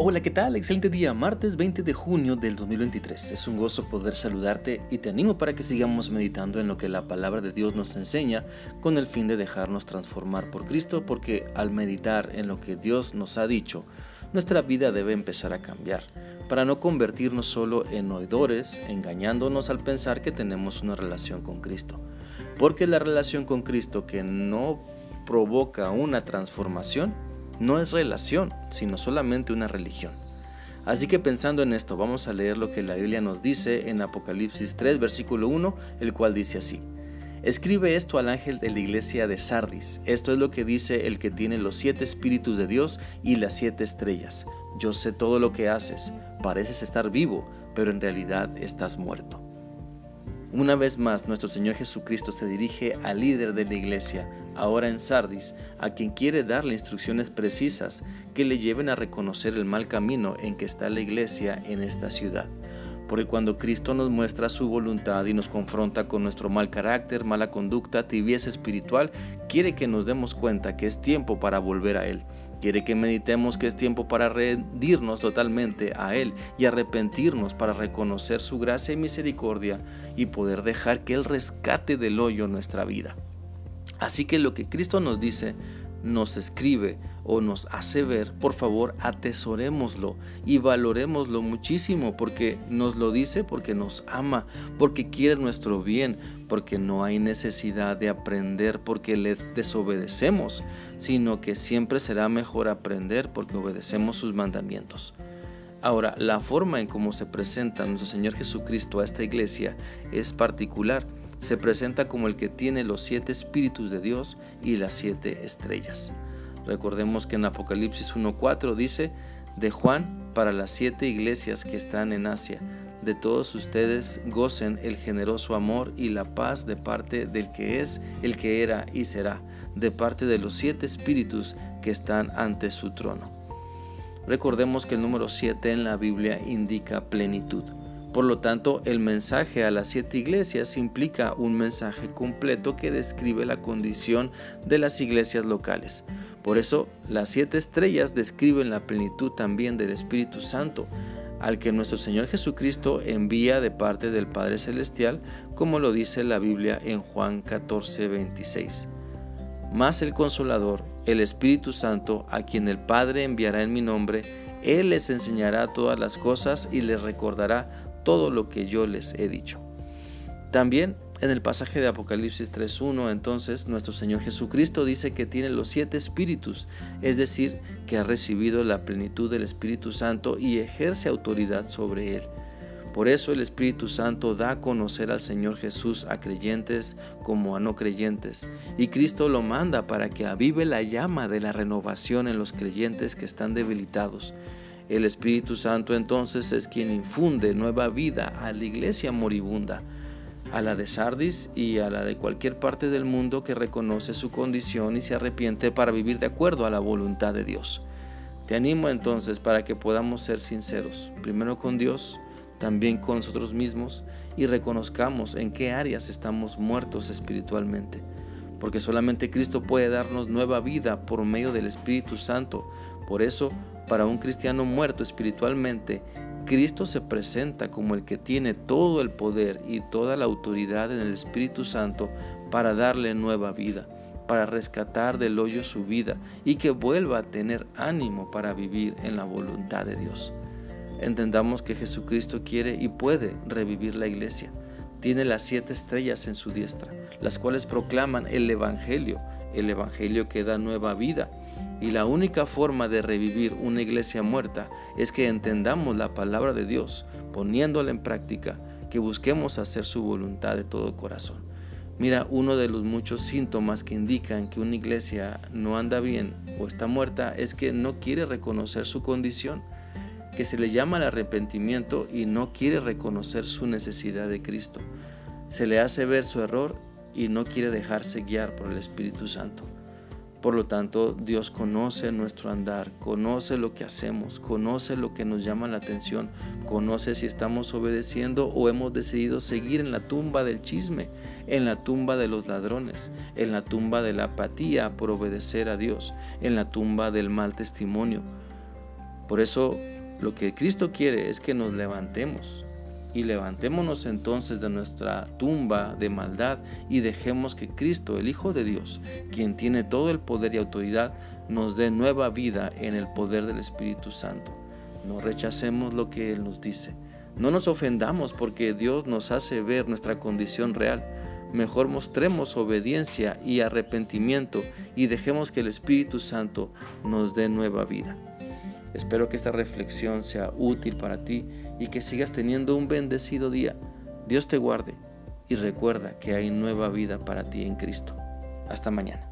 Hola, ¿qué tal? Excelente día, martes 20 de junio del 2023. Es un gozo poder saludarte y te animo para que sigamos meditando en lo que la palabra de Dios nos enseña con el fin de dejarnos transformar por Cristo, porque al meditar en lo que Dios nos ha dicho, nuestra vida debe empezar a cambiar, para no convertirnos solo en oidores, engañándonos al pensar que tenemos una relación con Cristo. Porque la relación con Cristo que no provoca una transformación no es relación, sino solamente una religión. Así que pensando en esto, vamos a leer lo que la Biblia nos dice en Apocalipsis 3, versículo 1, el cual dice así. Escribe esto al ángel de la iglesia de Sardis. Esto es lo que dice el que tiene los siete espíritus de Dios y las siete estrellas. Yo sé todo lo que haces. Pareces estar vivo, pero en realidad estás muerto. Una vez más, nuestro Señor Jesucristo se dirige al líder de la iglesia, ahora en Sardis, a quien quiere darle instrucciones precisas que le lleven a reconocer el mal camino en que está la iglesia en esta ciudad. Porque cuando Cristo nos muestra su voluntad y nos confronta con nuestro mal carácter, mala conducta, tibieza espiritual, quiere que nos demos cuenta que es tiempo para volver a Él. Quiere que meditemos que es tiempo para rendirnos totalmente a Él y arrepentirnos para reconocer su gracia y misericordia y poder dejar que Él rescate del hoyo nuestra vida. Así que lo que Cristo nos dice, nos escribe o nos hace ver, por favor atesorémoslo y valorémoslo muchísimo porque nos lo dice, porque nos ama, porque quiere nuestro bien, porque no hay necesidad de aprender porque le desobedecemos, sino que siempre será mejor aprender porque obedecemos sus mandamientos. Ahora, la forma en cómo se presenta nuestro Señor Jesucristo a esta iglesia es particular se presenta como el que tiene los siete espíritus de Dios y las siete estrellas. Recordemos que en Apocalipsis 1.4 dice, de Juan para las siete iglesias que están en Asia, de todos ustedes gocen el generoso amor y la paz de parte del que es, el que era y será, de parte de los siete espíritus que están ante su trono. Recordemos que el número 7 en la Biblia indica plenitud. Por lo tanto, el mensaje a las siete iglesias implica un mensaje completo que describe la condición de las iglesias locales. Por eso, las siete estrellas describen la plenitud también del Espíritu Santo, al que nuestro Señor Jesucristo envía de parte del Padre Celestial, como lo dice la Biblia en Juan 14, 26. Más el Consolador, el Espíritu Santo, a quien el Padre enviará en mi nombre, Él les enseñará todas las cosas y les recordará todo lo que yo les he dicho. También en el pasaje de Apocalipsis 3.1, entonces nuestro Señor Jesucristo dice que tiene los siete espíritus, es decir, que ha recibido la plenitud del Espíritu Santo y ejerce autoridad sobre él. Por eso el Espíritu Santo da a conocer al Señor Jesús a creyentes como a no creyentes, y Cristo lo manda para que avive la llama de la renovación en los creyentes que están debilitados el Espíritu Santo entonces es quien infunde nueva vida a la iglesia moribunda, a la de Sardis y a la de cualquier parte del mundo que reconoce su condición y se arrepiente para vivir de acuerdo a la voluntad de Dios. Te animo entonces para que podamos ser sinceros, primero con Dios, también con nosotros mismos y reconozcamos en qué áreas estamos muertos espiritualmente, porque solamente Cristo puede darnos nueva vida por medio del Espíritu Santo. Por eso, para un cristiano muerto espiritualmente, Cristo se presenta como el que tiene todo el poder y toda la autoridad en el Espíritu Santo para darle nueva vida, para rescatar del hoyo su vida y que vuelva a tener ánimo para vivir en la voluntad de Dios. Entendamos que Jesucristo quiere y puede revivir la iglesia. Tiene las siete estrellas en su diestra, las cuales proclaman el Evangelio el Evangelio que da nueva vida. Y la única forma de revivir una iglesia muerta es que entendamos la palabra de Dios, poniéndola en práctica, que busquemos hacer su voluntad de todo corazón. Mira, uno de los muchos síntomas que indican que una iglesia no anda bien o está muerta es que no quiere reconocer su condición, que se le llama al arrepentimiento y no quiere reconocer su necesidad de Cristo. Se le hace ver su error y no quiere dejarse guiar por el Espíritu Santo. Por lo tanto, Dios conoce nuestro andar, conoce lo que hacemos, conoce lo que nos llama la atención, conoce si estamos obedeciendo o hemos decidido seguir en la tumba del chisme, en la tumba de los ladrones, en la tumba de la apatía por obedecer a Dios, en la tumba del mal testimonio. Por eso lo que Cristo quiere es que nos levantemos y levantémonos entonces de nuestra tumba de maldad y dejemos que Cristo, el Hijo de Dios, quien tiene todo el poder y autoridad, nos dé nueva vida en el poder del Espíritu Santo. No rechacemos lo que Él nos dice. No nos ofendamos porque Dios nos hace ver nuestra condición real. Mejor mostremos obediencia y arrepentimiento y dejemos que el Espíritu Santo nos dé nueva vida. Espero que esta reflexión sea útil para ti y que sigas teniendo un bendecido día. Dios te guarde y recuerda que hay nueva vida para ti en Cristo. Hasta mañana.